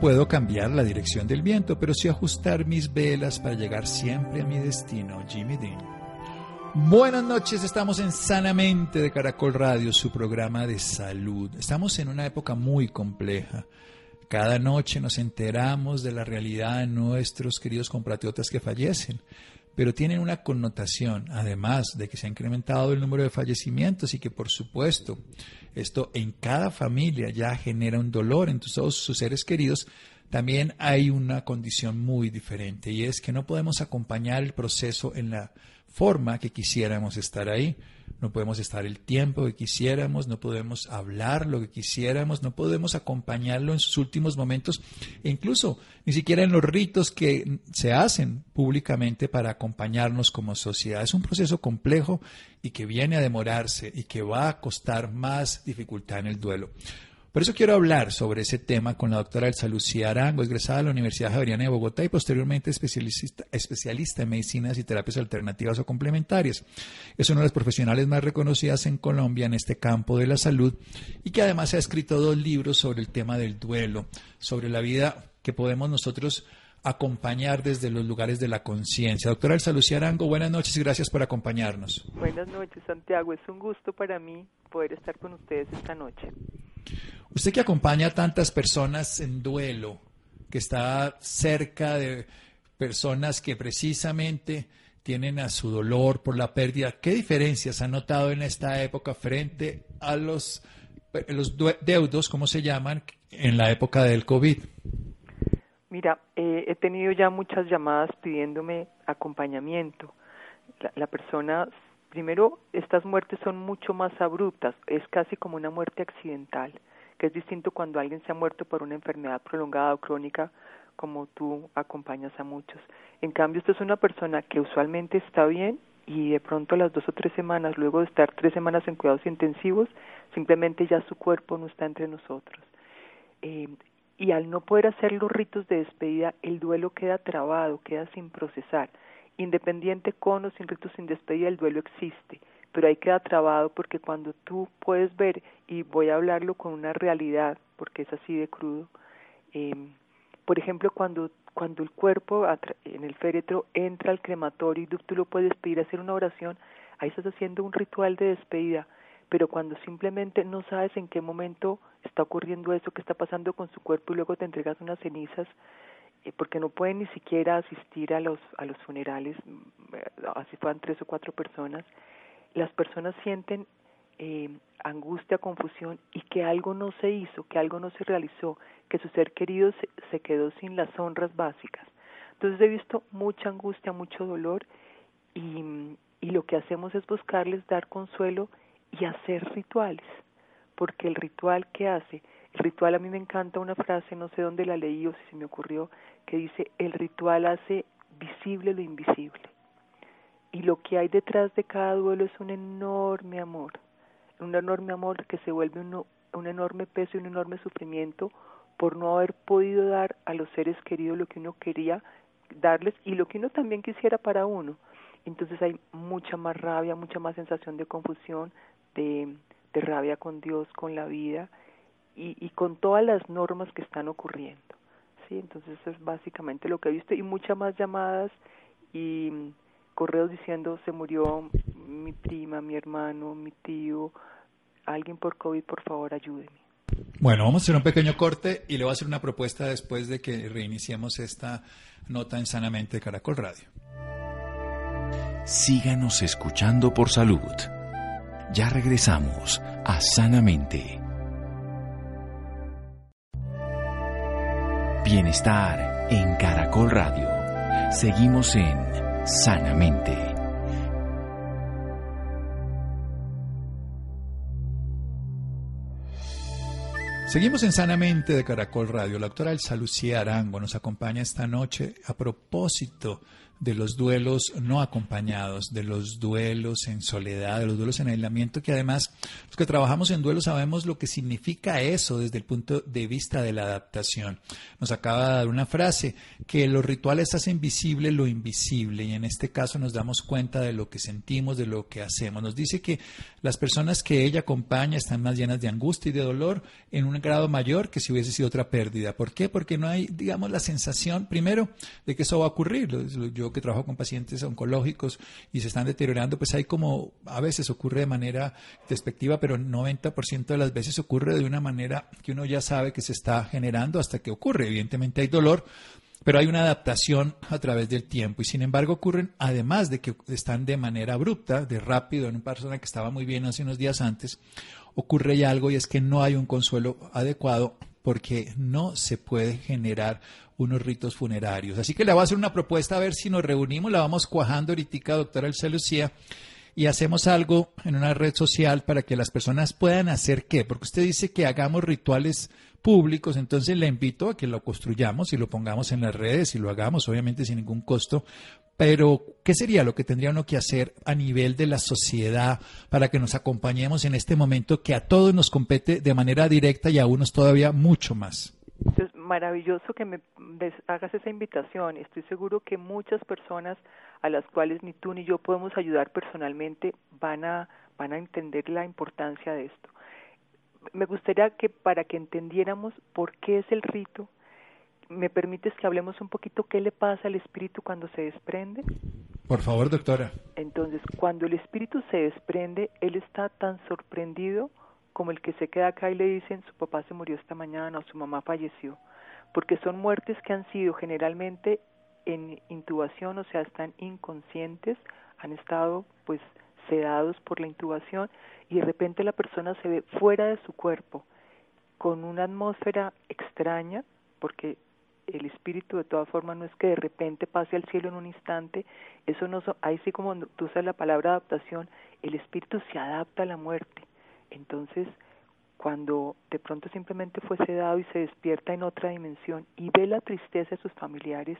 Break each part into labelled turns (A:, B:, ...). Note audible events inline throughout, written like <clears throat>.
A: Puedo cambiar la dirección del viento, pero sí ajustar mis velas para llegar siempre a mi destino. Jimmy Dean. Buenas noches, estamos en Sanamente de Caracol Radio, su programa de salud. Estamos en una época muy compleja. Cada noche nos enteramos de la realidad de nuestros queridos compatriotas que fallecen, pero tienen una connotación, además de que se ha incrementado el número de fallecimientos y que por supuesto esto en cada familia ya genera un dolor en todos sus seres queridos, también hay una condición muy diferente y es que no podemos acompañar el proceso en la forma que quisiéramos estar ahí. No podemos estar el tiempo que quisiéramos, no podemos hablar lo que quisiéramos, no podemos acompañarlo en sus últimos momentos e incluso ni siquiera en los ritos que se hacen públicamente para acompañarnos como sociedad. Es un proceso complejo y que viene a demorarse y que va a costar más dificultad en el duelo. Por eso quiero hablar sobre ese tema con la doctora Elsa Lucía Arango, egresada de la Universidad Javeriana de Bogotá y posteriormente especialista, especialista en medicinas y terapias alternativas o complementarias. Es una de las profesionales más reconocidas en Colombia en este campo de la salud y que además ha escrito dos libros sobre el tema del duelo, sobre la vida que podemos nosotros acompañar desde los lugares de la conciencia. Doctora Elsa Lucía Arango, buenas noches y gracias por acompañarnos.
B: Buenas noches, Santiago. Es un gusto para mí poder estar con ustedes esta noche.
A: Usted que acompaña a tantas personas en duelo, que está cerca de personas que precisamente tienen a su dolor por la pérdida, ¿qué diferencias ha notado en esta época frente a los, los deudos, como se llaman, en la época del COVID?
B: Mira, eh, he tenido ya muchas llamadas pidiéndome acompañamiento. La, la persona primero, estas muertes son mucho más abruptas, es casi como una muerte accidental, que es distinto cuando alguien se ha muerto por una enfermedad prolongada o crónica, como tú acompañas a muchos. En cambio, esta es una persona que usualmente está bien y de pronto a las dos o tres semanas, luego de estar tres semanas en cuidados intensivos, simplemente ya su cuerpo no está entre nosotros. Eh, y al no poder hacer los ritos de despedida, el duelo queda trabado, queda sin procesar independiente con o sin ritos sin despedida, el duelo existe, pero ahí queda trabado porque cuando tú puedes ver, y voy a hablarlo con una realidad, porque es así de crudo, eh, por ejemplo, cuando, cuando el cuerpo en el féretro entra al crematorio y tú lo puedes pedir hacer una oración, ahí estás haciendo un ritual de despedida, pero cuando simplemente no sabes en qué momento está ocurriendo eso que está pasando con su cuerpo y luego te entregas unas cenizas, porque no pueden ni siquiera asistir a los a los funerales mm, así fueran tres o cuatro personas las personas sienten eh, angustia confusión y que algo no se hizo que algo no se realizó que su ser querido se, se quedó sin las honras básicas. Entonces he visto mucha angustia mucho dolor y, y lo que hacemos es buscarles dar consuelo y hacer rituales porque el ritual que hace ritual a mí me encanta una frase, no sé dónde la leí o si se me ocurrió, que dice, el ritual hace visible lo invisible. Y lo que hay detrás de cada duelo es un enorme amor, un enorme amor que se vuelve un, un enorme peso y un enorme sufrimiento por no haber podido dar a los seres queridos lo que uno quería darles y lo que uno también quisiera para uno. Entonces hay mucha más rabia, mucha más sensación de confusión, de, de rabia con Dios, con la vida y, y con todas las normas que están ocurriendo. ¿sí? Entonces eso es básicamente lo que he visto y muchas más llamadas y mm, correos diciendo se murió mi prima, mi hermano, mi tío, alguien por COVID, por favor ayúdeme.
A: Bueno, vamos a hacer un pequeño corte y le voy a hacer una propuesta después de que reiniciemos esta nota en Sanamente Caracol Radio.
C: Síganos escuchando por salud. Ya regresamos a Sanamente. Bienestar en Caracol Radio. Seguimos en Sanamente.
A: Seguimos en Sanamente de Caracol Radio. La doctora Elsa Lucía Arango nos acompaña esta noche a propósito de los duelos no acompañados, de los duelos en soledad, de los duelos en aislamiento, que además los que trabajamos en duelo sabemos lo que significa eso desde el punto de vista de la adaptación. Nos acaba de dar una frase, que los rituales hacen visible lo invisible y en este caso nos damos cuenta de lo que sentimos, de lo que hacemos. Nos dice que las personas que ella acompaña están más llenas de angustia y de dolor en un grado mayor que si hubiese sido otra pérdida. ¿Por qué? Porque no hay, digamos, la sensación, primero, de que eso va a ocurrir. Yo que trabajo con pacientes oncológicos y se están deteriorando, pues hay como, a veces ocurre de manera despectiva, pero 90% de las veces ocurre de una manera que uno ya sabe que se está generando hasta que ocurre. Evidentemente hay dolor, pero hay una adaptación a través del tiempo y sin embargo ocurren, además de que están de manera abrupta, de rápido, en una persona que estaba muy bien hace unos días antes, ocurre ya algo y es que no hay un consuelo adecuado porque no se puede generar unos ritos funerarios. Así que le voy a hacer una propuesta a ver si nos reunimos, la vamos cuajando ahorita, doctora Elsa Lucía, y hacemos algo en una red social para que las personas puedan hacer qué, porque usted dice que hagamos rituales públicos, entonces le invito a que lo construyamos y lo pongamos en las redes y lo hagamos, obviamente sin ningún costo, pero, ¿qué sería lo que tendría uno que hacer a nivel de la sociedad para que nos acompañemos en este momento que a todos nos compete de manera directa y a unos todavía mucho más?
B: Es maravilloso que me hagas esa invitación. Estoy seguro que muchas personas a las cuales ni tú ni yo podemos ayudar personalmente van a, van a entender la importancia de esto. Me gustaría que para que entendiéramos por qué es el rito, ¿me permites que hablemos un poquito qué le pasa al espíritu cuando se desprende?
A: Por favor, doctora.
B: Entonces, cuando el espíritu se desprende, él está tan sorprendido como el que se queda acá y le dicen su papá se murió esta mañana o su mamá falleció, porque son muertes que han sido generalmente en intubación, o sea, están inconscientes, han estado pues sedados por la intubación y de repente la persona se ve fuera de su cuerpo con una atmósfera extraña, porque el espíritu de todas formas no es que de repente pase al cielo en un instante, eso no ahí sí como tú usas la palabra adaptación, el espíritu se adapta a la muerte. Entonces, cuando de pronto simplemente fue sedado y se despierta en otra dimensión y ve la tristeza de sus familiares,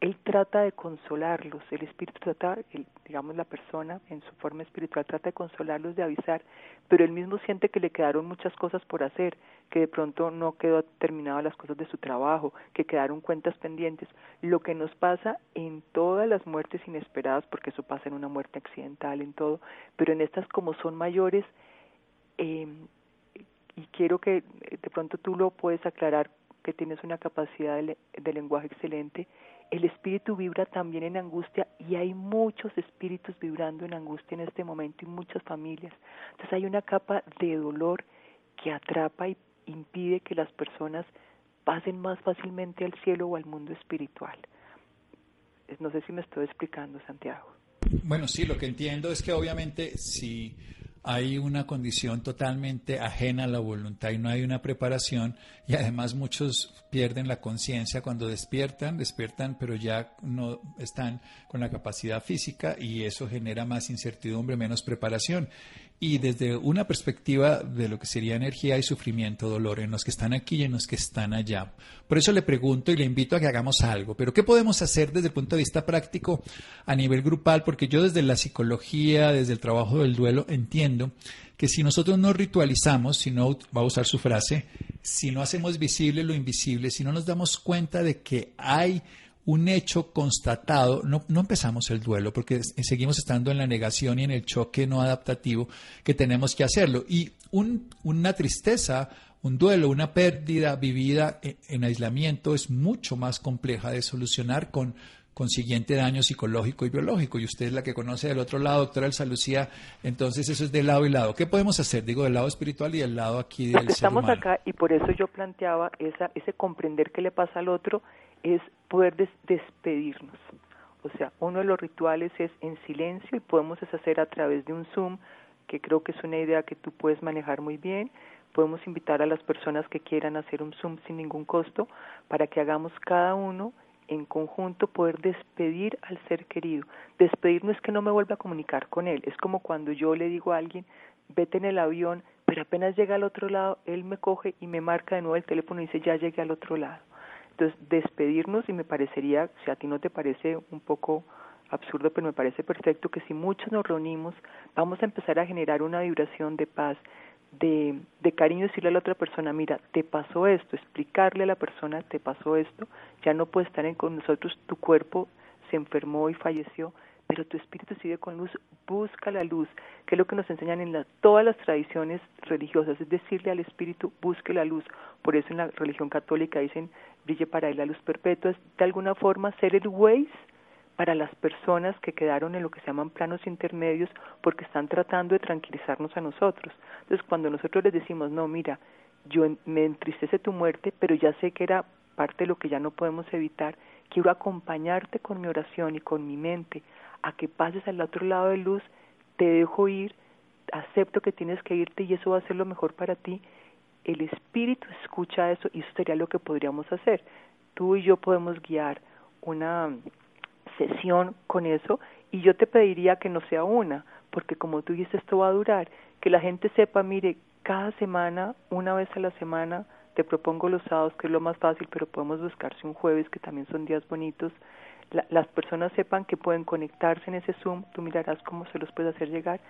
B: él trata de consolarlos, el espíritu trata, digamos la persona en su forma espiritual trata de consolarlos, de avisar, pero él mismo siente que le quedaron muchas cosas por hacer, que de pronto no quedó terminadas las cosas de su trabajo, que quedaron cuentas pendientes. Lo que nos pasa en todas las muertes inesperadas, porque eso pasa en una muerte accidental, en todo, pero en estas como son mayores, eh, y quiero que de pronto tú lo puedes aclarar, que tienes una capacidad de lenguaje excelente, el espíritu vibra también en angustia y hay muchos espíritus vibrando en angustia en este momento y muchas familias. Entonces hay una capa de dolor que atrapa y impide que las personas pasen más fácilmente al cielo o al mundo espiritual. No sé si me estoy explicando, Santiago.
A: Bueno, sí, lo que entiendo es que obviamente si hay una condición totalmente ajena a la voluntad y no hay una preparación y además muchos pierden la conciencia cuando despiertan, despiertan pero ya no están con la capacidad física y eso genera más incertidumbre, menos preparación y desde una perspectiva de lo que sería energía y sufrimiento, dolor, en los que están aquí y en los que están allá. Por eso le pregunto y le invito a que hagamos algo. Pero ¿qué podemos hacer desde el punto de vista práctico a nivel grupal? Porque yo desde la psicología, desde el trabajo del duelo, entiendo que si nosotros no ritualizamos, si no, va a usar su frase, si no hacemos visible lo invisible, si no nos damos cuenta de que hay un hecho constatado, no, no, empezamos el duelo porque seguimos estando en la negación y en el choque no adaptativo que tenemos que hacerlo. Y una tristeza, un duelo, una pérdida vivida en, en, aislamiento es mucho más compleja de solucionar con consiguiente daño psicológico y biológico. Y usted es la que conoce del otro lado, doctora Elsa Lucía, entonces eso es de lado y lado. ¿Qué podemos hacer? Digo, del lado espiritual y del lado aquí del
B: Estamos acá y por eso yo planteaba esa, ese comprender qué le pasa al otro es poder despedirnos. O sea, uno de los rituales es en silencio y podemos hacer a través de un Zoom, que creo que es una idea que tú puedes manejar muy bien. Podemos invitar a las personas que quieran hacer un Zoom sin ningún costo para que hagamos cada uno en conjunto poder despedir al ser querido. Despedir no es que no me vuelva a comunicar con él, es como cuando yo le digo a alguien, vete en el avión, pero pero apenas llega al otro lado, él me coge y me marca de nuevo el teléfono y dice, ya llegué al otro lado. Entonces, despedirnos y me parecería, si a ti no te parece un poco absurdo, pero me parece perfecto que si muchos nos reunimos, vamos a empezar a generar una vibración de paz, de, cariño, decirle a la otra persona, mira, te pasó esto, explicarle a la persona, te pasó esto, ya no puede estar en, con nosotros, tu cuerpo se enfermó y falleció, pero tu espíritu sigue con luz, busca la luz, que es lo que nos enseñan en todas las tradiciones religiosas, es decirle al espíritu, busque la luz. Por eso en la religión católica dicen, brille para él la luz perpetua, es de alguna forma ser el Waze para las personas que quedaron en lo que se llaman planos intermedios porque están tratando de tranquilizarnos a nosotros. Entonces, cuando nosotros les decimos, no, mira, yo me entristece tu muerte, pero ya sé que era parte de lo que ya no podemos evitar, quiero acompañarte con mi oración y con mi mente a que pases al otro lado de luz, te dejo ir, acepto que tienes que irte y eso va a ser lo mejor para ti. El espíritu escucha eso y eso sería lo que podríamos hacer. Tú y yo podemos guiar una sesión con eso y yo te pediría que no sea una, porque como tú dices, esto va a durar, que la gente sepa, mire, cada semana, una vez a la semana, te propongo los sábados, que es lo más fácil, pero podemos buscarse un jueves, que también son días bonitos, las personas sepan que pueden conectarse en ese Zoom, tú mirarás cómo se los puede hacer llegar,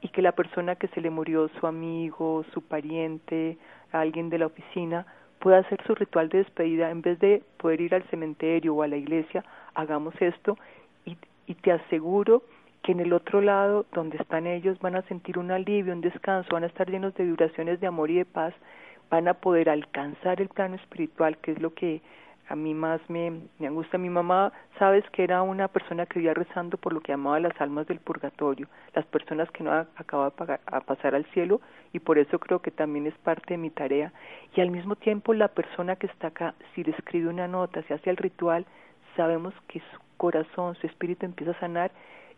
B: y que la persona que se le murió, su amigo, su pariente, alguien de la oficina, pueda hacer su ritual de despedida. En vez de poder ir al cementerio o a la iglesia, hagamos esto y te aseguro que en el otro lado, donde están ellos, van a sentir un alivio, un descanso, van a estar llenos de vibraciones de amor y de paz, van a poder alcanzar el plano espiritual, que es lo que a mí más me, me angustia. Mi mamá, sabes que era una persona que vivía rezando por lo que llamaba las almas del purgatorio, las personas que no acaban a pasar al cielo, y por eso creo que también es parte de mi tarea. Y al mismo tiempo, la persona que está acá, si le escribe una nota, si hace el ritual, sabemos que su corazón, su espíritu empieza a sanar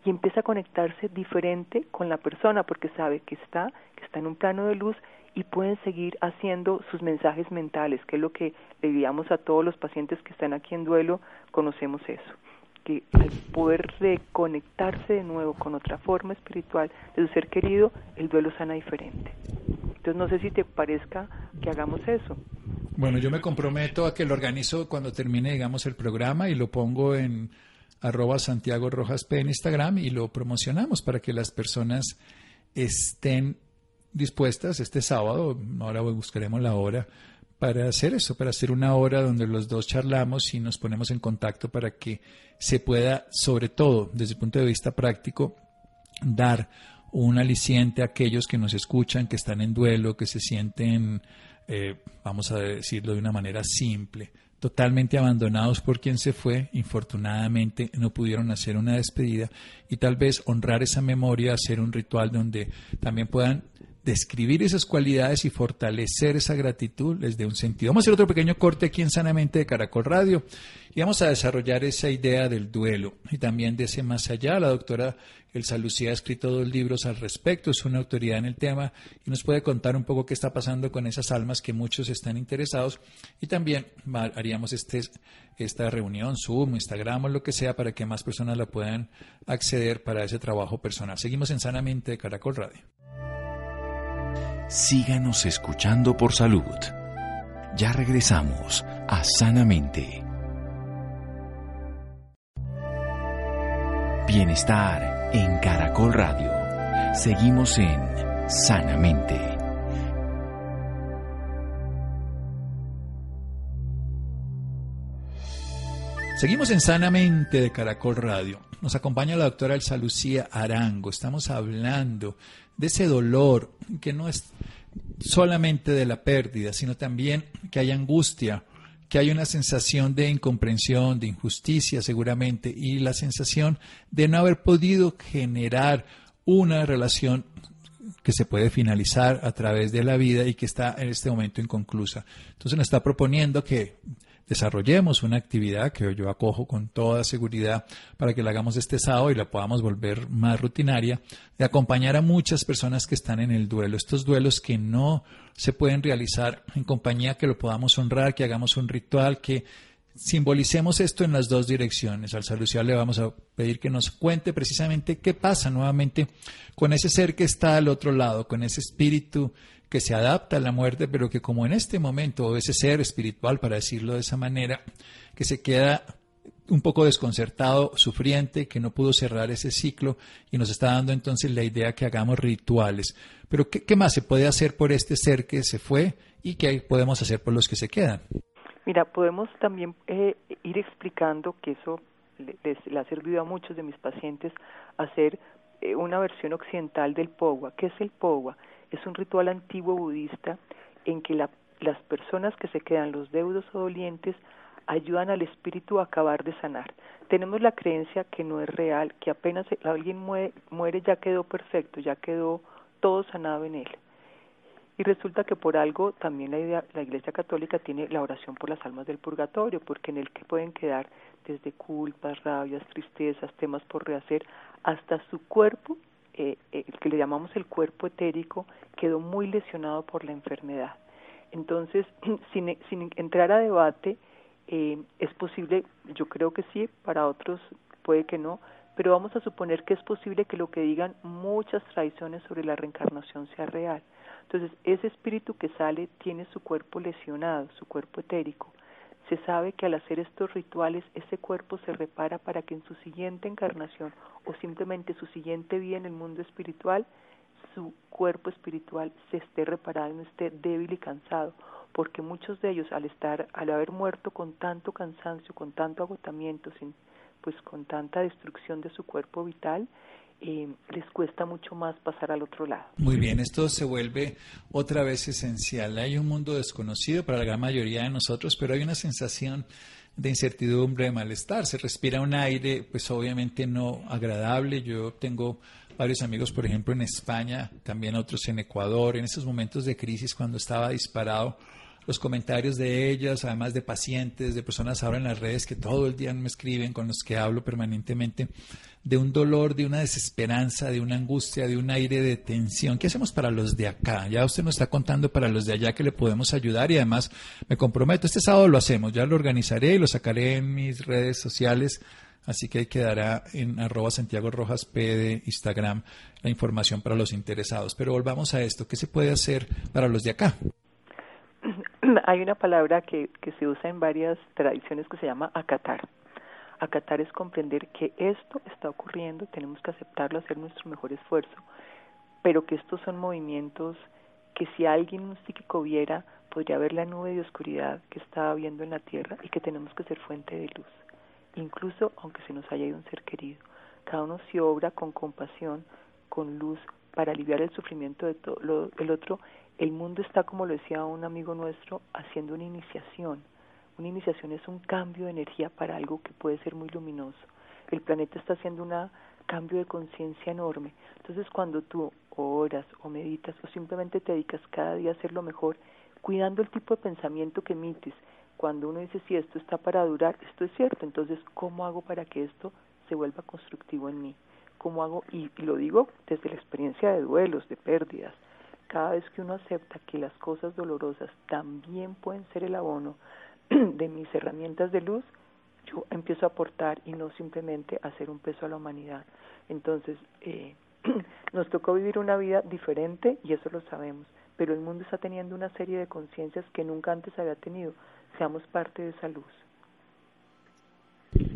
B: y empieza a conectarse diferente con la persona porque sabe que está, que está en un plano de luz y pueden seguir haciendo sus mensajes mentales, que es lo que le digamos a todos los pacientes que están aquí en duelo, conocemos eso, que al poder reconectarse de nuevo con otra forma espiritual de su ser querido, el duelo sana diferente. Entonces no sé si te parezca que hagamos eso.
A: Bueno, yo me comprometo a que lo organizo cuando termine, digamos, el programa y lo pongo en arroba Santiago Rojas P en Instagram y lo promocionamos para que las personas estén dispuestas este sábado, ahora buscaremos la hora, para hacer eso, para hacer una hora donde los dos charlamos y nos ponemos en contacto para que se pueda, sobre todo desde el punto de vista práctico, dar un aliciente a aquellos que nos escuchan, que están en duelo, que se sienten, eh, vamos a decirlo de una manera simple, totalmente abandonados por quien se fue, infortunadamente no pudieron hacer una despedida y tal vez honrar esa memoria, hacer un ritual donde también puedan describir esas cualidades y fortalecer esa gratitud les dé un sentido. Vamos a hacer otro pequeño corte aquí en Sanamente de Caracol Radio y vamos a desarrollar esa idea del duelo y también de ese más allá. La doctora Elsa Lucía ha escrito dos libros al respecto, es una autoridad en el tema y nos puede contar un poco qué está pasando con esas almas que muchos están interesados y también haríamos este, esta reunión, Zoom, Instagram o lo que sea para que más personas la puedan acceder para ese trabajo personal. Seguimos en Sanamente de Caracol Radio
C: síganos escuchando por salud. Ya regresamos a Sanamente. Bienestar en Caracol Radio. Seguimos en Sanamente.
A: Seguimos en Sanamente de Caracol Radio. Nos acompaña la doctora Elsa Lucía Arango. Estamos hablando de ese dolor que no es solamente de la pérdida, sino también que hay angustia, que hay una sensación de incomprensión, de injusticia seguramente, y la sensación de no haber podido generar una relación que se puede finalizar a través de la vida y que está en este momento inconclusa. Entonces nos está proponiendo que desarrollemos una actividad que yo acojo con toda seguridad para que la hagamos este sábado y la podamos volver más rutinaria, de acompañar a muchas personas que están en el duelo, estos duelos que no se pueden realizar en compañía, que lo podamos honrar, que hagamos un ritual, que simbolicemos esto en las dos direcciones. Al Salucial le vamos a pedir que nos cuente precisamente qué pasa nuevamente con ese ser que está al otro lado, con ese espíritu que se adapta a la muerte, pero que como en este momento, ese ser espiritual, para decirlo de esa manera, que se queda un poco desconcertado, sufriente, que no pudo cerrar ese ciclo y nos está dando entonces la idea que hagamos rituales. Pero ¿qué, qué más se puede hacer por este ser que se fue y qué podemos hacer por los que se quedan?
B: Mira, podemos también eh, ir explicando que eso les, le ha servido a muchos de mis pacientes hacer eh, una versión occidental del Powa. ¿Qué es el Powa? Es un ritual antiguo budista en que la, las personas que se quedan, los deudos o dolientes, ayudan al espíritu a acabar de sanar. Tenemos la creencia que no es real, que apenas alguien muere, muere ya quedó perfecto, ya quedó todo sanado en él. Y resulta que por algo también la, idea, la Iglesia Católica tiene la oración por las almas del purgatorio, porque en el que pueden quedar desde culpas, rabias, tristezas, temas por rehacer, hasta su cuerpo, eh, eh, el que le llamamos el cuerpo etérico, quedó muy lesionado por la enfermedad. Entonces, <clears throat> sin, sin entrar a debate, eh, es posible, yo creo que sí, para otros puede que no, pero vamos a suponer que es posible que lo que digan muchas tradiciones sobre la reencarnación sea real. Entonces, ese espíritu que sale tiene su cuerpo lesionado, su cuerpo etérico. Se sabe que al hacer estos rituales ese cuerpo se repara para que en su siguiente encarnación o simplemente su siguiente vida en el mundo espiritual, su cuerpo espiritual se esté reparado y no esté débil y cansado, porque muchos de ellos al estar, al haber muerto con tanto cansancio, con tanto agotamiento, sin, pues con tanta destrucción de su cuerpo vital, eh, les cuesta mucho más pasar al otro lado.
A: Muy bien, esto se vuelve otra vez esencial. Hay un mundo desconocido para la gran mayoría de nosotros, pero hay una sensación de incertidumbre, de malestar. Se respira un aire, pues obviamente no agradable. Yo tengo varios amigos, por ejemplo, en España, también otros en Ecuador, en esos momentos de crisis cuando estaba disparado los comentarios de ellas, además de pacientes, de personas ahora en las redes que todo el día me escriben, con los que hablo permanentemente, de un dolor, de una desesperanza, de una angustia, de un aire de tensión. ¿Qué hacemos para los de acá? Ya usted nos está contando para los de allá que le podemos ayudar y además me comprometo, este sábado lo hacemos, ya lo organizaré y lo sacaré en mis redes sociales. Así que quedará en arroba Santiago Rojas P de Instagram la información para los interesados. Pero volvamos a esto. ¿Qué se puede hacer para los de acá? <clears throat>
B: hay una palabra que, que se usa en varias tradiciones que se llama acatar. Acatar es comprender que esto está ocurriendo, tenemos que aceptarlo, hacer nuestro mejor esfuerzo, pero que estos son movimientos que si alguien un psíquico viera, podría ver la nube de oscuridad que está viendo en la tierra y que tenemos que ser fuente de luz, incluso aunque se nos haya ido un ser querido. Cada uno se obra con compasión, con luz, para aliviar el sufrimiento de todo el otro el mundo está, como lo decía un amigo nuestro, haciendo una iniciación. Una iniciación es un cambio de energía para algo que puede ser muy luminoso. El planeta está haciendo un cambio de conciencia enorme. Entonces, cuando tú oras o meditas o simplemente te dedicas cada día a hacer lo mejor, cuidando el tipo de pensamiento que emites, cuando uno dice, si esto está para durar, esto es cierto, entonces, ¿cómo hago para que esto se vuelva constructivo en mí? ¿Cómo hago? y lo digo desde la experiencia de duelos, de pérdidas, cada vez que uno acepta que las cosas dolorosas también pueden ser el abono <clears throat> de mis herramientas de luz, yo empiezo a aportar y no simplemente hacer un peso a la humanidad. Entonces, eh, <clears throat> nos tocó vivir una vida diferente y eso lo sabemos, pero el mundo está teniendo una serie de conciencias que nunca antes había tenido. Seamos parte de esa luz.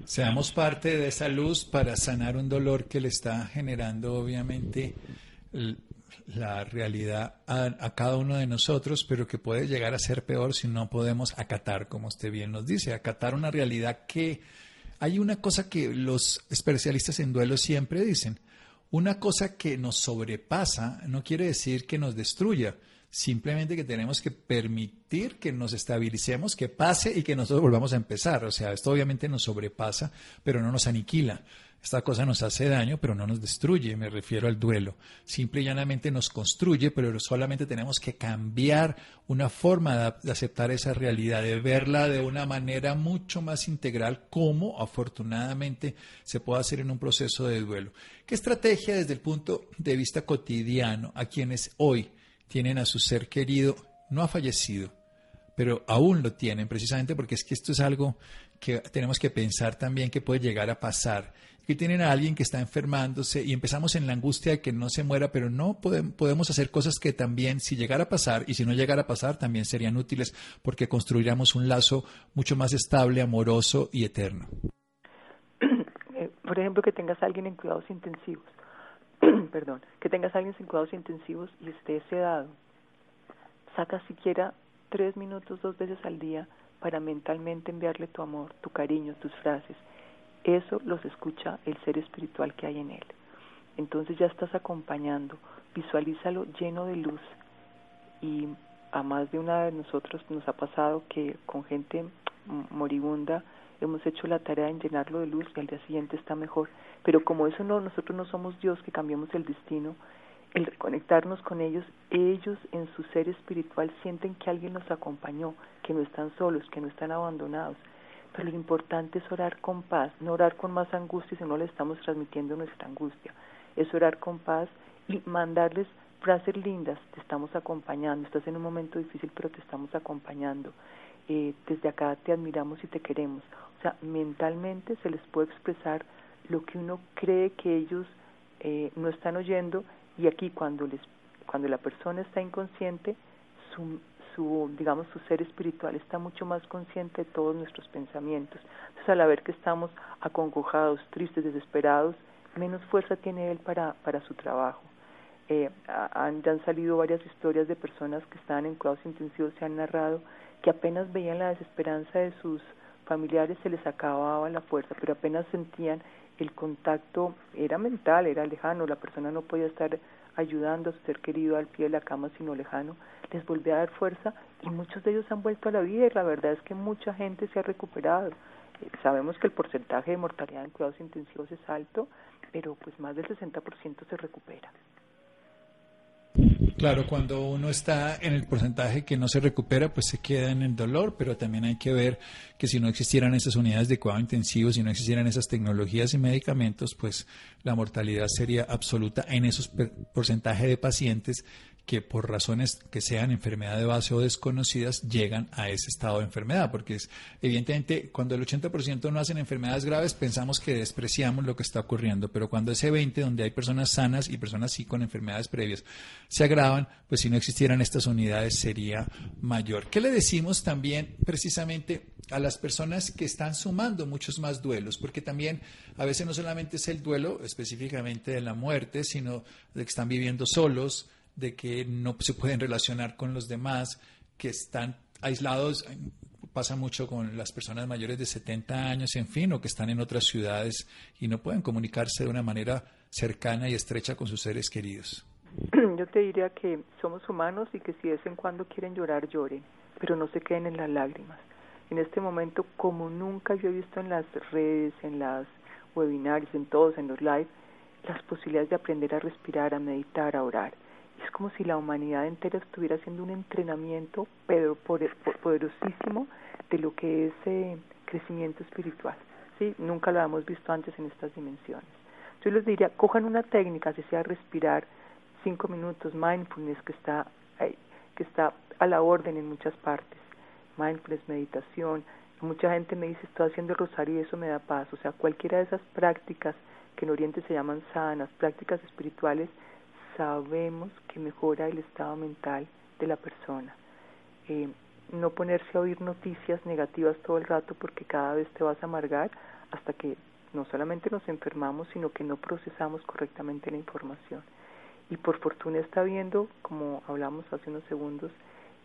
A: Seamos parte de esa luz para sanar un dolor que le está generando, obviamente, la realidad a, cada uno de nosotros, pero que puede llegar a ser peor si no podemos acatar, como usted bien nos dice, acatar una realidad que hay una cosa que los especialistas en duelo siempre dicen, una cosa que nos sobrepasa no quiere decir que nos destruya, simplemente que tenemos que permitir que nos estabilicemos, que pase y que nosotros volvamos a empezar. O sea, esto obviamente nos sobrepasa, pero no nos aniquila. Esta cosa nos hace daño, pero no nos destruye, me refiero al duelo. Simple y llanamente nos construye, pero solamente tenemos que cambiar una forma de aceptar esa realidad, de verla de una manera mucho más integral, como afortunadamente se puede hacer en un proceso de duelo. ¿Qué estrategia desde el punto de vista cotidiano a quienes hoy tienen a su ser querido, no ha fallecido, pero aún lo tienen precisamente porque es que esto es algo que tenemos que pensar también que puede llegar a pasar. Que tienen a alguien que está enfermándose y empezamos en la angustia de que no se muera, pero no podemos hacer cosas que también, si llegara a pasar y si no llegara a pasar, también serían útiles porque construiríamos un lazo mucho más estable, amoroso y eterno. <clears throat>
B: Eh, por ejemplo, que tengas a alguien en cuidados intensivos, <clears throat> perdón, que tengas a alguien en cuidados intensivos y esté sedado. Saca siquiera tres minutos dos veces al día para mentalmente enviarle tu amor, tu cariño, tus frases. Eso los escucha el ser espiritual que hay en él. Entonces ya estás acompañando, visualízalo lleno de luz. Y a más de una de nosotros nos ha pasado que con gente moribunda hemos hecho la tarea en llenarlo de luz y al día siguiente está mejor. Pero como eso no, nosotros no somos Dios que cambiamos el destino, el reconectarnos con ellos, ellos en su ser espiritual sienten que alguien los acompañó, que no están solos, que no están abandonados. Pero lo importante es orar con paz, no orar con más angustia si no le estamos transmitiendo nuestra angustia. Es orar con paz y mandarles frases lindas, te estamos acompañando, estás en un momento difícil pero te estamos acompañando. Eh, desde acá te admiramos y te queremos. O sea, mentalmente se les puede expresar lo que uno cree que ellos eh, no están oyendo y aquí cuando les cuando la persona está inconsciente su, su digamos su ser espiritual está mucho más consciente de todos nuestros pensamientos. Entonces al ver que estamos acongojados tristes desesperados menos fuerza tiene él para para su trabajo. Eh, han, han salido varias historias de personas que estaban en cuidados intensivos se han narrado que apenas veían la desesperanza de sus familiares se les acababa la fuerza pero apenas sentían el contacto era mental, era lejano, la persona no podía estar ayudando a su ser querido al pie de la cama, sino lejano, les volvió a dar fuerza y muchos de ellos han vuelto a la vida y la verdad es que mucha gente se ha recuperado. Eh, sabemos que el porcentaje de mortalidad en cuidados intensivos es alto, pero pues más del 60% se recupera.
A: Claro, cuando uno está en el porcentaje que no se recupera, pues se queda en el dolor, pero también hay que ver que si no existieran esas unidades de cuidado intensivo, si no existieran esas tecnologías y medicamentos, pues la mortalidad sería absoluta en esos porcentajes de pacientes que por razones que sean enfermedad de base o desconocidas llegan a ese estado de enfermedad, porque es evidentemente cuando el 80% no hacen enfermedades graves pensamos que despreciamos lo que está ocurriendo, pero cuando ese 20 donde hay personas sanas y personas sí con enfermedades previas se agravan, pues si no existieran estas unidades sería mayor. ¿Qué le decimos también precisamente a las personas que están sumando muchos más duelos? Porque también a veces no solamente es el duelo específicamente de la muerte, sino de que están viviendo solos, de que no se pueden relacionar con los demás, que están aislados, pasa mucho con las personas mayores de 70 años, en fin, o que están en otras ciudades y no pueden comunicarse de una manera cercana y estrecha con sus seres queridos. <clears throat>
B: Yo te diría que somos humanos y que si de vez en cuando quieren llorar, lloren, pero no se queden en las lágrimas. En este momento, como nunca yo he visto en las redes, en las webinars, en todos, en los live, las posibilidades de aprender a respirar, a meditar, a orar es como si la humanidad entera estuviera haciendo un entrenamiento pero poderosísimo de lo que es eh, crecimiento espiritual. ¿sí? Nunca lo habíamos visto antes en estas dimensiones. Yo les diría, cojan una técnica, si sea respirar cinco minutos, mindfulness, que está, que está a la orden en muchas partes, mindfulness, meditación. Mucha gente me dice, estoy haciendo el rosario y eso me da paz. O sea, cualquiera de esas prácticas que en Oriente se llaman sanas, prácticas espirituales, sabemos que mejora el estado mental de la persona. Eh, no ponerse a oír noticias negativas todo el rato porque cada vez te vas a amargar hasta que no solamente nos enfermamos, sino que no procesamos correctamente la información. Y por fortuna está viendo, como hablamos hace unos segundos,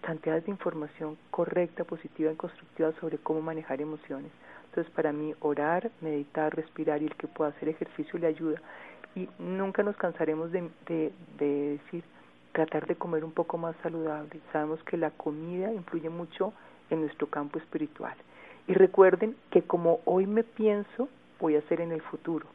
B: cantidades de información correcta, positiva y constructiva sobre cómo manejar emociones. Entonces, para mí, orar, meditar, respirar y el que pueda hacer ejercicio le ayuda y nunca nos cansaremos de, de, decir tratar de comer un poco más saludable. Sabemos que la comida influye mucho en nuestro campo espiritual. Y recuerden que como hoy me pienso, voy a ser en el futuro.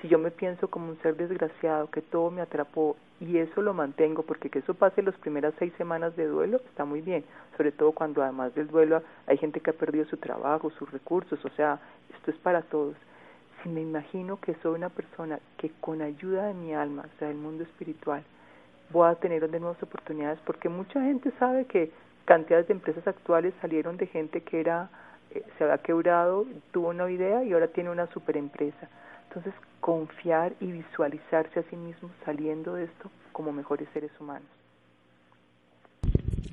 B: Si yo me pienso como un ser desgraciado, que todo me atrapó y eso lo mantengo, porque que eso pase las primeras seis semanas de duelo está muy bien, sobre todo cuando además del duelo hay gente que ha perdido su trabajo, sus recursos, o sea, esto es para todos me imagino que soy una persona que con ayuda de mi alma, o sea, del mundo espiritual, voy a tener de nuevas oportunidades, porque mucha gente sabe que cantidades de empresas actuales salieron de gente que era eh, se había quebrado, tuvo una idea y ahora tiene una super empresa. Entonces, confiar y visualizarse a sí mismo saliendo de esto como mejores seres humanos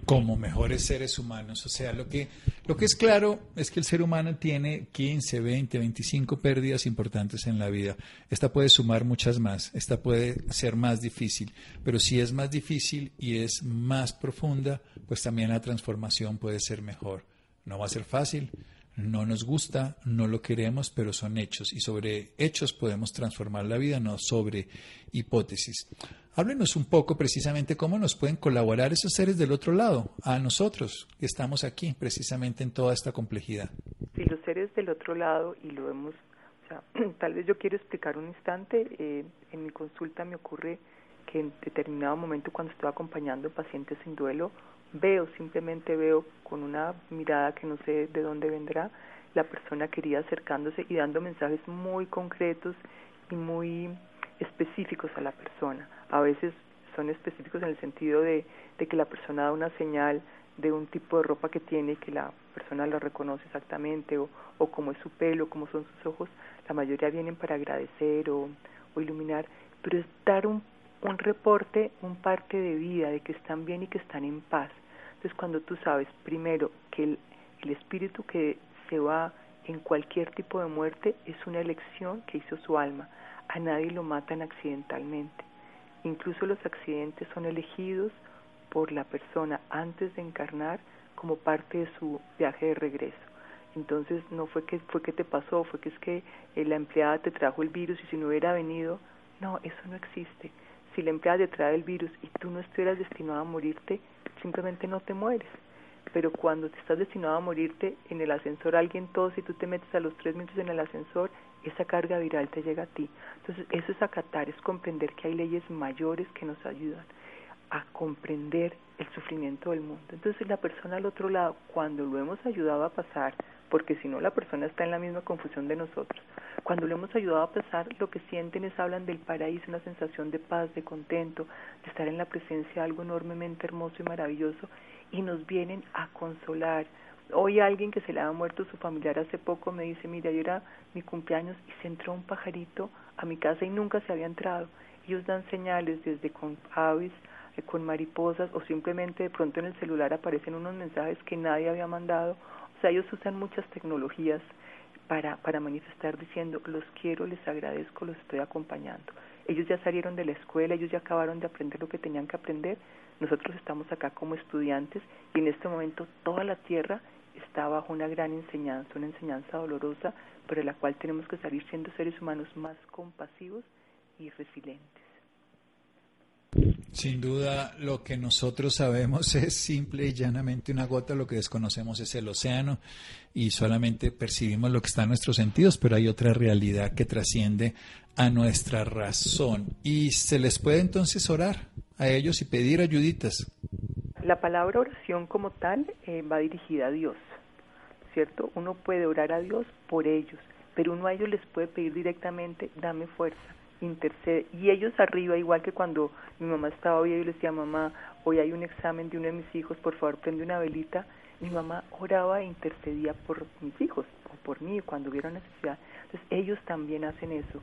A: como mejores seres humanos. O sea, lo que, lo que es claro es que el ser humano tiene 15, 20, 25 pérdidas importantes en la vida. Esta puede sumar muchas más, esta puede ser más difícil, pero si es más difícil y es más profunda, pues también la transformación puede ser mejor. No va a ser fácil, no nos gusta, no lo queremos, pero son hechos y sobre hechos podemos transformar la vida, no sobre hipótesis. Háblenos un poco precisamente cómo nos pueden colaborar esos seres del otro lado, a nosotros que estamos aquí precisamente en toda esta complejidad.
B: Sí, los seres del otro lado, y lo hemos, o sea, <clears throat> tal vez yo quiero explicar un instante, eh, en mi consulta me ocurre que en determinado momento cuando estoy acompañando pacientes sin duelo, veo, simplemente veo con una mirada que no sé de dónde vendrá, la persona querida acercándose y dando mensajes muy concretos y muy específicos a la persona. A veces son específicos en el sentido de, que la persona da una señal de un tipo de ropa que tiene y que la persona lo reconoce exactamente o, o cómo es su pelo, cómo son sus ojos. La mayoría vienen para agradecer o, iluminar, pero es dar un, un reporte, un parte de vida, de que están bien y que están en paz. Entonces cuando tú sabes primero que el, el espíritu que se va en cualquier tipo de muerte es una elección que hizo su alma a nadie lo matan accidentalmente. Incluso los accidentes son elegidos por la persona antes de encarnar como parte de su viaje de regreso. Entonces no fue que fue que te pasó, fue que es que eh, la empleada te trajo el virus y si no hubiera venido, no, eso no existe. Si la empleada te trae el virus y tú no estuvieras destinado a morirte, simplemente no te mueres. Pero cuando te estás destinado a morirte, en el ascensor alguien tos y tú te metes a los tres minutos en el ascensor esa carga viral te llega a ti. Entonces, eso es acatar, es comprender que hay leyes mayores que nos ayudan a comprender el sufrimiento del mundo. Entonces, la persona al otro lado, cuando lo hemos ayudado a pasar, porque si no la persona está en la misma confusión de nosotros, cuando lo hemos ayudado a pasar, lo que sienten es hablan del paraíso, una sensación de paz, de contento, de estar en la presencia de algo enormemente hermoso y maravilloso, y nos vienen a consolar, Hoy alguien que se le ha muerto su familiar hace poco me dice, mira, yo era mi cumpleaños y se entró un pajarito a mi casa y nunca se había entrado. Ellos dan señales desde con aves, eh, con mariposas o simplemente de pronto en el celular aparecen unos mensajes que nadie había mandado. O sea, ellos usan muchas tecnologías para, para manifestar diciendo, los quiero, les agradezco, los estoy acompañando. Ellos ya salieron de la escuela, ellos ya acabaron de aprender lo que tenían que aprender. Nosotros estamos acá como estudiantes y en este momento toda la tierra está bajo una gran enseñanza, una enseñanza dolorosa, pero la cual tenemos que salir siendo seres humanos más compasivos y resilientes.
A: Sin duda, lo que nosotros sabemos <laughs> es simple y llanamente una gota, lo que desconocemos es el océano y solamente percibimos lo que está en nuestros sentidos, pero hay otra realidad que trasciende a nuestra razón. Y se les puede entonces orar a ellos y pedir ayuditas.
B: La palabra oración como tal eh, va dirigida a Dios, ¿cierto? Uno puede orar a Dios por ellos, pero uno a ellos les puede pedir directamente, dame fuerza, intercede. Y ellos arriba, igual que cuando mi mamá estaba hoy, yo les decía, mamá, hoy hay un examen de uno de mis hijos, por favor prende una velita. Mi mamá oraba e intercedía por mis hijos o por mí cuando hubiera necesidad. Entonces ellos también hacen eso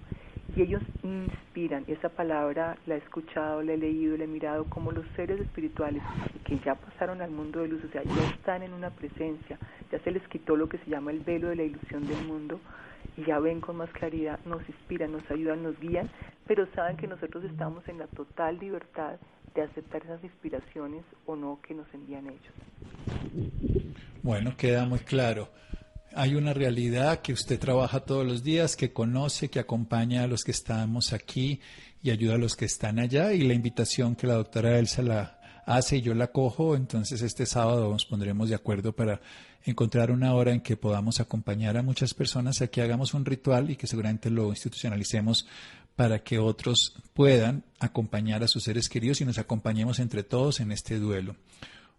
B: y ellos inspiran. Esa palabra la he escuchado, la he leído, la he mirado como los seres espirituales que ya pasaron al mundo de luz, o sea, ya están en una presencia, ya se les quitó lo que se llama el velo de la ilusión del mundo y ya ven con más claridad, nos inspiran, nos ayudan, nos guían, pero saben que nosotros estamos en la total libertad de aceptar esas inspiraciones o no que nos envían ellos.
A: Bueno, queda muy claro. Hay una realidad que usted trabaja todos los días, que conoce, que acompaña a los que estamos aquí y ayuda a los que están allá. Y la invitación que la doctora Elsa la hace y yo la cojo, entonces este sábado nos pondremos de acuerdo para encontrar una hora en que podamos acompañar a muchas personas a que hagamos un ritual y que seguramente lo institucionalicemos para que otros puedan acompañar a sus seres queridos y nos acompañemos entre todos en este duelo.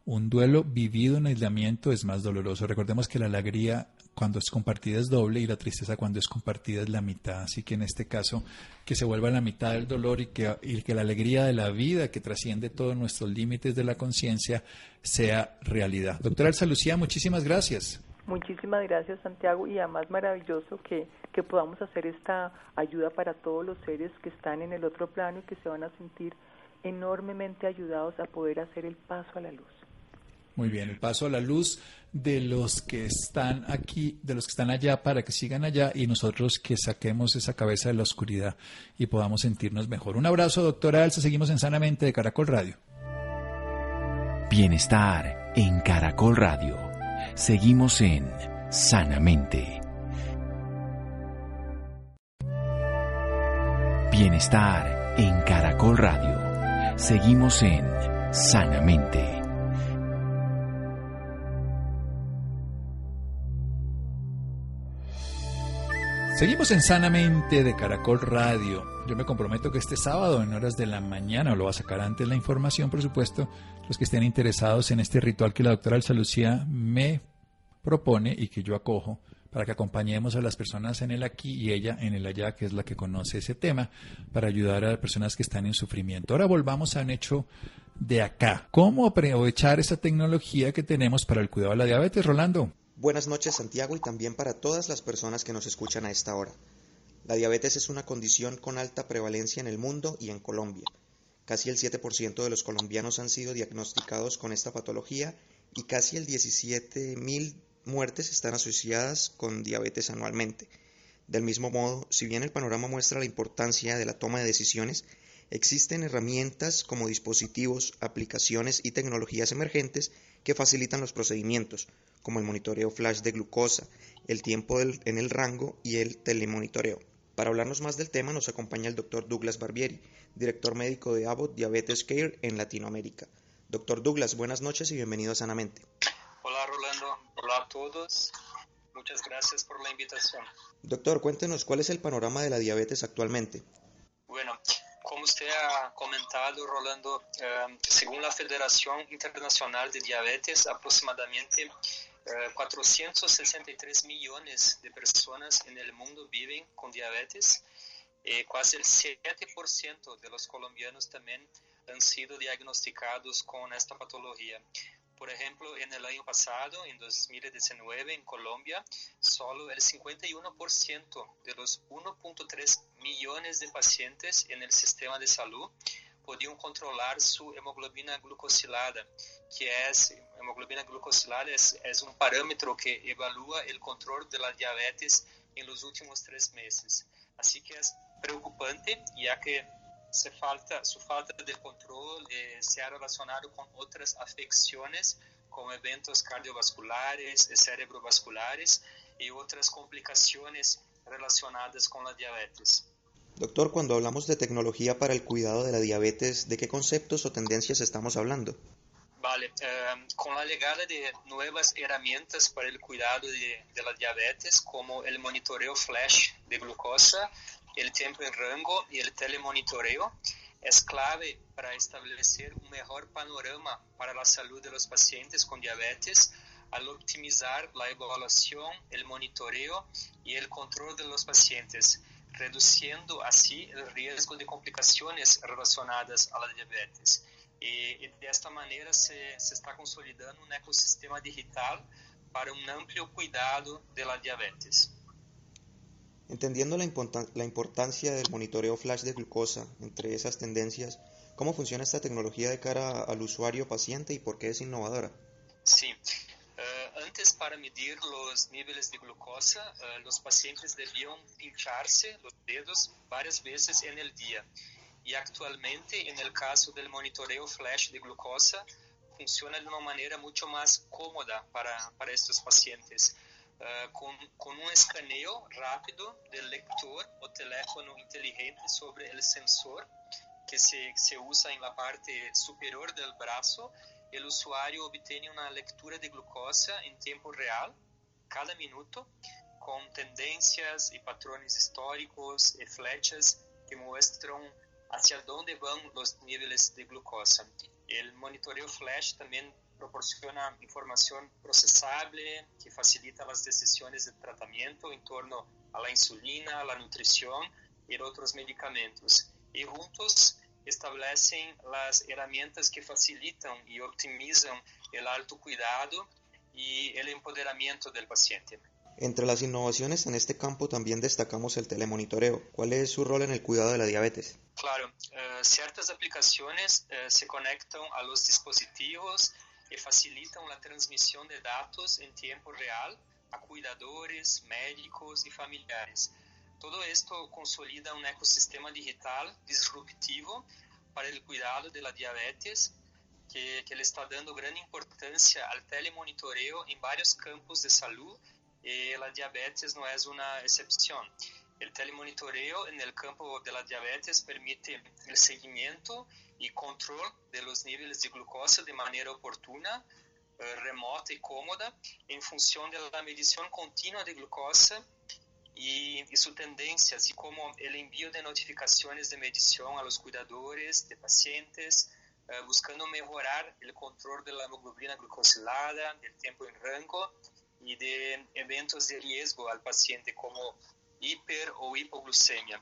A: Un duelo vivido en aislamiento es más doloroso. Recordemos que la alegría cuando es compartida es doble y la tristeza cuando es compartida es la mitad. Así que en este caso, que se vuelva la mitad del dolor y que, y que la alegría de la vida, que trasciende todos nuestros límites de la conciencia, sea realidad. Doctora Elsa Lucía, muchísimas gracias.
B: Muchísimas gracias, Santiago, y además maravilloso que, que podamos hacer esta ayuda para todos los seres que están en el otro plano y que se van a sentir enormemente ayudados a poder hacer el paso a la luz.
A: Muy bien, el paso a la luz de los que están aquí, de los que están allá, para que sigan allá y nosotros que saquemos esa cabeza de la oscuridad y podamos sentirnos mejor. Un abrazo, doctora Elsa. Seguimos en Sanamente de Caracol Radio.
C: Bienestar en Caracol Radio. Seguimos en Sanamente. Bienestar en Caracol Radio. Seguimos en Sanamente.
A: Seguimos en Sanamente de Caracol Radio. Yo me comprometo que este sábado en horas de la mañana, lo va a sacar antes la información, por supuesto, los que estén interesados en este ritual que la doctora Elsa Lucía me propone y que yo acojo para que acompañemos a las personas en el aquí y ella en el allá, que es la que conoce ese tema, para ayudar a las personas que están en sufrimiento. Ahora volvamos a un hecho de acá. ¿Cómo aprovechar esa tecnología que tenemos para el cuidado de la diabetes, Rolando?
D: Buenas noches Santiago y también para todas las personas que nos escuchan a esta hora. La diabetes es una condición con alta prevalencia en el mundo y en Colombia. Casi el 7% de los colombianos han sido diagnosticados con esta patología y casi el 17.000 muertes están asociadas con diabetes anualmente. Del mismo modo, si bien el panorama muestra la importancia de la toma de decisiones, existen herramientas como dispositivos, aplicaciones y tecnologías emergentes que facilitan los procedimientos, como el monitoreo flash de glucosa, el tiempo en el rango y el telemonitoreo. Para hablarnos más del tema nos acompaña el doctor Douglas Barbieri, director médico de Abbott Diabetes Care en Latinoamérica. Doctor Douglas, buenas noches y bienvenido a Sanamente.
E: Hola Rolando, hola a todos. Muchas gracias por la invitación.
D: Doctor, cuéntenos cuál es el panorama de la diabetes actualmente.
E: Bueno, usted ha comentado, Rolando, eh, según la Federación Internacional de Diabetes, aproximadamente 463 eh, millones de personas en el mundo viven con diabetes. y casi el 7% de los colombianos también han sido diagnosticados con esta patología. Por ejemplo, en el año pasado, en 2019, en Colombia, solo el 51% de los 1.3 millones de pacientes en el sistema de salud podían controlar su hemoglobina glucosilada, que es, hemoglobina glucosilada es, un parámetro que evalúa el control de la diabetes en los últimos tres meses. Así que es preocupante, ya que se falta, su falta de control eh, se ha relacionado con otras afecciones como eventos cardiovasculares, cerebrovasculares y otras complicaciones relacionadas con la diabetes.
D: Doctor, cuando hablamos de tecnología para el cuidado de la diabetes, ¿de qué conceptos o tendencias estamos hablando?
E: Vale, em, con la llegada de nuevas herramientas para el cuidado de, de, la diabetes, como el monitoreo flash de glucosa, el tiempo en rango y el telemonitoreo, es clave para establecer un mejor panorama para la salud de los pacientes con diabetes al optimizar la evaluación, el monitoreo y el control de los pacientes reduciendo así el riesgo de complicaciones relacionadas a la diabetes. Y, de esta manera se, se, está consolidando un ecosistema digital para un amplio cuidado de la diabetes.
D: Entendiendo la, la importancia del monitoreo flash de glucosa entre esas tendencias, ¿cómo funciona esta tecnología de cara al usuario paciente y por qué es innovadora?
E: Sí, antes, para medir los niveles de glucosa, uh, los pacientes debían pincharse los dedos varias veces en el día. Y actualmente, en el caso del monitoreo flash de glucosa, funciona de una manera mucho más cómoda para, para estos pacientes. Uh, con, con, un escaneo rápido del lector o teléfono inteligente sobre el sensor que se, se usa en la parte superior del brazo el usuario obtiene una lectura de glucosa en tiempo real cada minuto con tendencias y patrones históricos y flechas que muestran hacia dónde van los niveles de glucosa. El monitoreo flash también proporciona información procesable que facilita las decisiones de tratamiento en torno a la insulina, la nutrición y otros medicamentos. Y juntos establecen las herramientas que facilitan y optimizan el alto cuidado y el empoderamiento del paciente.
D: Entre las innovaciones en este campo también destacamos el telemonitoreo. ¿Cuál es su rol en el cuidado de la diabetes?
E: Claro, eh, ciertas aplicaciones eh, se conectan a los dispositivos y facilitan la transmisión de datos en tiempo real a cuidadores, médicos y familiares. Todo esto consolida un ecosistema digital disruptivo para el cuidado de la diabetes que, que, le está dando gran importancia al telemonitoreo en varios campos de salud y la diabetes no es una excepción. El telemonitoreo en el campo de la diabetes permite el seguimiento y control de los niveles de glucosa de manera oportuna, eh, remota y cómoda en función de la medición continua de glucosa y, y, su tendencia, así como el envío de notificaciones de medición a los cuidadores de pacientes, eh, buscando mejorar el control de la hemoglobina glucosilada, del tiempo en rango y de eventos de riesgo al paciente como hiper o hipoglucemia.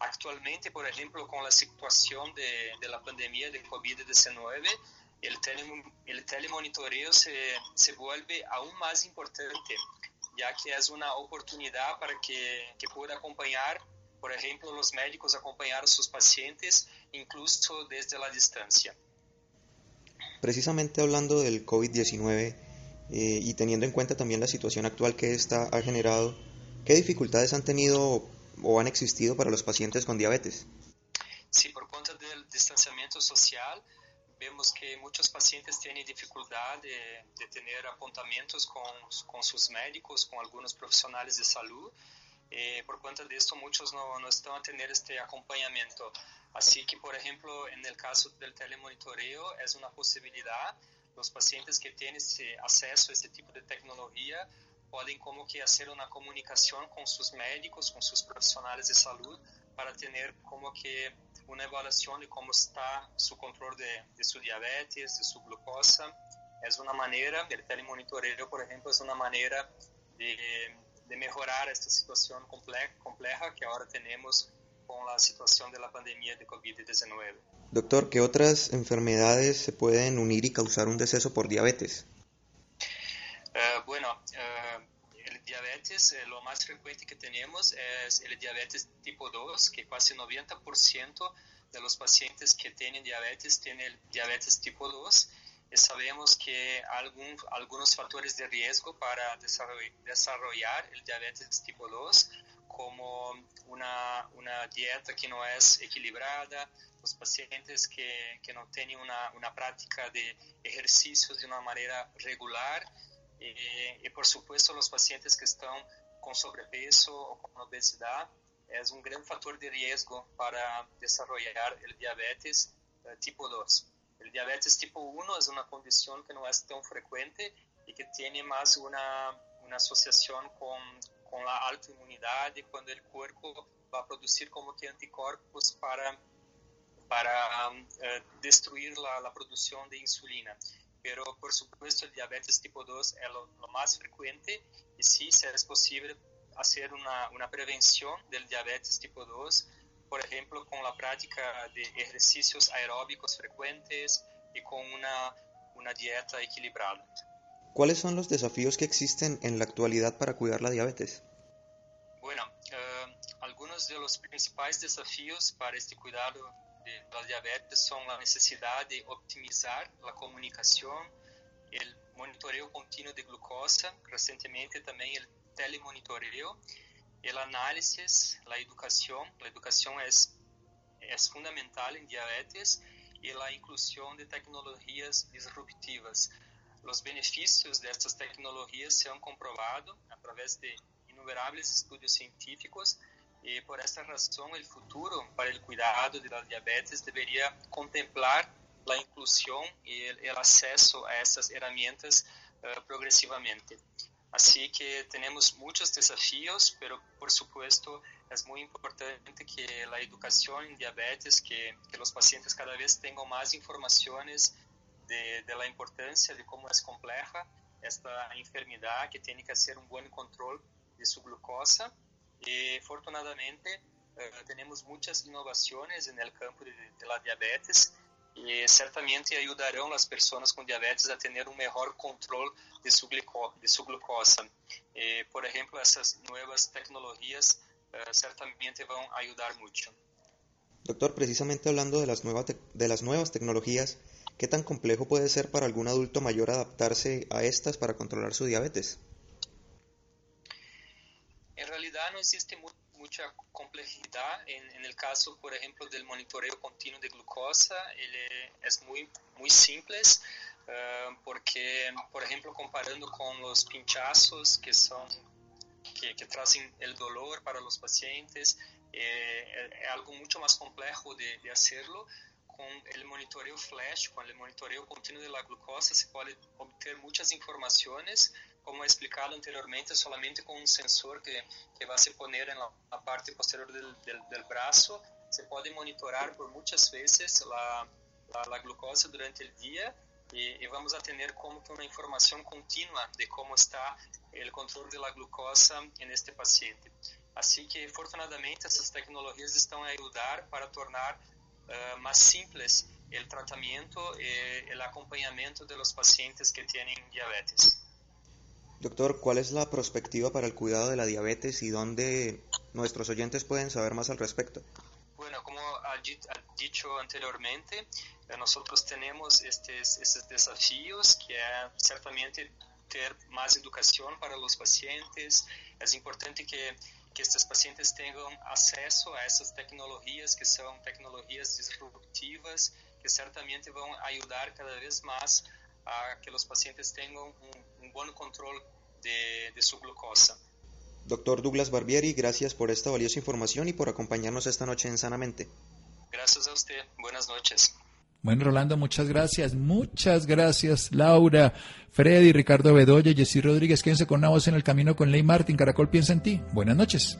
E: Actualmente, por ejemplo, con la situación de, la pandemia de COVID-19, el, tele, el telemonitoreo se, se vuelve aún más importante, ya que es una oportunidad para que, que pueda acompañar, por ejemplo, los médicos acompañar a sus pacientes incluso desde la distancia.
D: Precisamente hablando del COVID-19 eh, y teniendo en cuenta también la situación actual que esta ha generado, ¿qué dificultades han tenido o han existido para los pacientes con diabetes?
E: Sí, por cuenta del distanciamiento social, vemos que muchos pacientes tienen dificultad de, de tener apuntamientos con, con, sus médicos, con algunos profesionales de salud. Eh, por cuenta de esto, muchos no, no, están a tener este acompañamiento. Así que, por ejemplo, en el caso del telemonitoreo, es una posibilidad. Los pacientes que tienen este acceso a este tipo de tecnología pueden como que hacer una comunicación con sus médicos, con sus profesionales de salud, para tener como que una evaluación de cómo está su control de, de su diabetes, de su glucosa. Es una manera, el telemonitoreo, por ejemplo, es una manera de, de mejorar esta situación compleja que ahora tenemos con la situación de la pandemia de COVID-19.
D: Doctor, ¿qué otras enfermedades se pueden unir y causar un deceso por diabetes?
E: Uh, el diabetes, eh, lo más frecuente que tenemos es el diabetes tipo 2, que casi 90% de los pacientes que tienen diabetes tienen diabetes tipo 2. Y sabemos que algún, algunos factores de riesgo para desarrollar el diabetes tipo 2, como una, una dieta que no es equilibrada, los pacientes que, que no tienen una, una práctica de ejercicios de una manera regular, y, y, por supuesto los pacientes que están con sobrepeso o con obesidad es un gran factor de riesgo para desarrollar el diabetes uh, tipo 2. El diabetes tipo 1 es una condición que no es tan frecuente y que tiene más una, una asociación con, con la alta inmunidad y cuando el cuerpo va a producir como que anticuerpos para, para uh, destruir la, la producción de insulina pero por supuesto el diabetes tipo 2 es lo, lo más frecuente y sí, si es posible hacer una, una, prevención del diabetes tipo 2, por ejemplo, con la práctica de ejercicios aeróbicos frecuentes y con una, una dieta equilibrada.
D: ¿Cuáles son los desafíos que existen en la actualidad para cuidar la diabetes?
E: Bueno, uh, algunos de los principales desafíos para este cuidado de la diabetes son la necesidad de optimizar la comunicación, el monitoreo continuo de glucosa, recientemente también el telemonitoreo, el análisis, la educación. La educación es, es fundamental en diabetes y la inclusión de tecnologías disruptivas. Los beneficios de estas tecnologías se han comprobado a través de innumerables estudios científicos y por esta razón el futuro para el cuidado de la diabetes debería contemplar la inclusión y el, el acceso a estas herramientas uh, progresivamente. Así que tenemos muchos desafíos, pero por supuesto es muy importante que la educación en diabetes, que, los pacientes cada vez tengan más informaciones de, de la importancia de cómo es compleja esta enfermedad que tiene que hacer un buen control de su glucosa. Y afortunadamente eh, tenemos muchas innovaciones en el campo de, de, la diabetes y certamente ayudarán a las personas con diabetes a tener un mejor control de su, glico, de su glucosa. Eh, por ejemplo, esas nuevas tecnologías eh, certamente van a ayudar mucho.
D: Doctor, precisamente hablando de las, nuevas de las nuevas tecnologías, ¿Qué tan complejo puede ser para algún adulto mayor adaptarse a estas para controlar su diabetes?
E: Realidad no existe mu mucha complejidad en, en, el caso, por ejemplo, del monitoreo continuo de glucosa. Él es muy, muy simple uh, porque, por ejemplo, comparando con los pinchazos que son que, que traen el dolor para los pacientes, eh, es algo mucho más complejo de, de hacerlo com o monitoreo flash, com o monitoreo contínuo da glucosa, se pode obter muitas informações, como explicado anteriormente, solamente com um sensor que, que vai se poner na parte posterior do, do, braço. Se pode monitorar por muitas vezes a, a, a glucosa durante o dia e, e, vamos a ter como que uma informação contínua de como está o controle da glucosa neste paciente. Assim que, afortunadamente, essas tecnologias estão a ajudar para tornar uh, más simples el tratamiento y el acompañamiento de los pacientes que tienen diabetes.
D: Doctor, ¿cuál es la perspectiva para el cuidado de la diabetes y dónde nuestros oyentes pueden saber más al respecto?
E: Bueno, como ha dicho anteriormente, eh, nosotros tenemos estos, estos desafíos que certamente tener más educación para los pacientes. Es importante que que estes pacientes tenham acesso a essas tecnologias que são tecnologias disruptivas que certamente vão ajudar cada vez mais a que os pacientes tenham um, bom controle de, de su glucosa.
D: Doctor Douglas Barbieri, gracias por esta valiosa información y por acompañarnos esta noche en Sanamente.
E: Gracias a usted. Buenas noches.
A: Bueno, Rolando, muchas gracias. Muchas gracias, Laura, Freddy, Ricardo Bedoya, Jessy Rodríguez. Quédense con una voz en el camino con Ley Martin. Caracol piensa en ti. Buenas noches.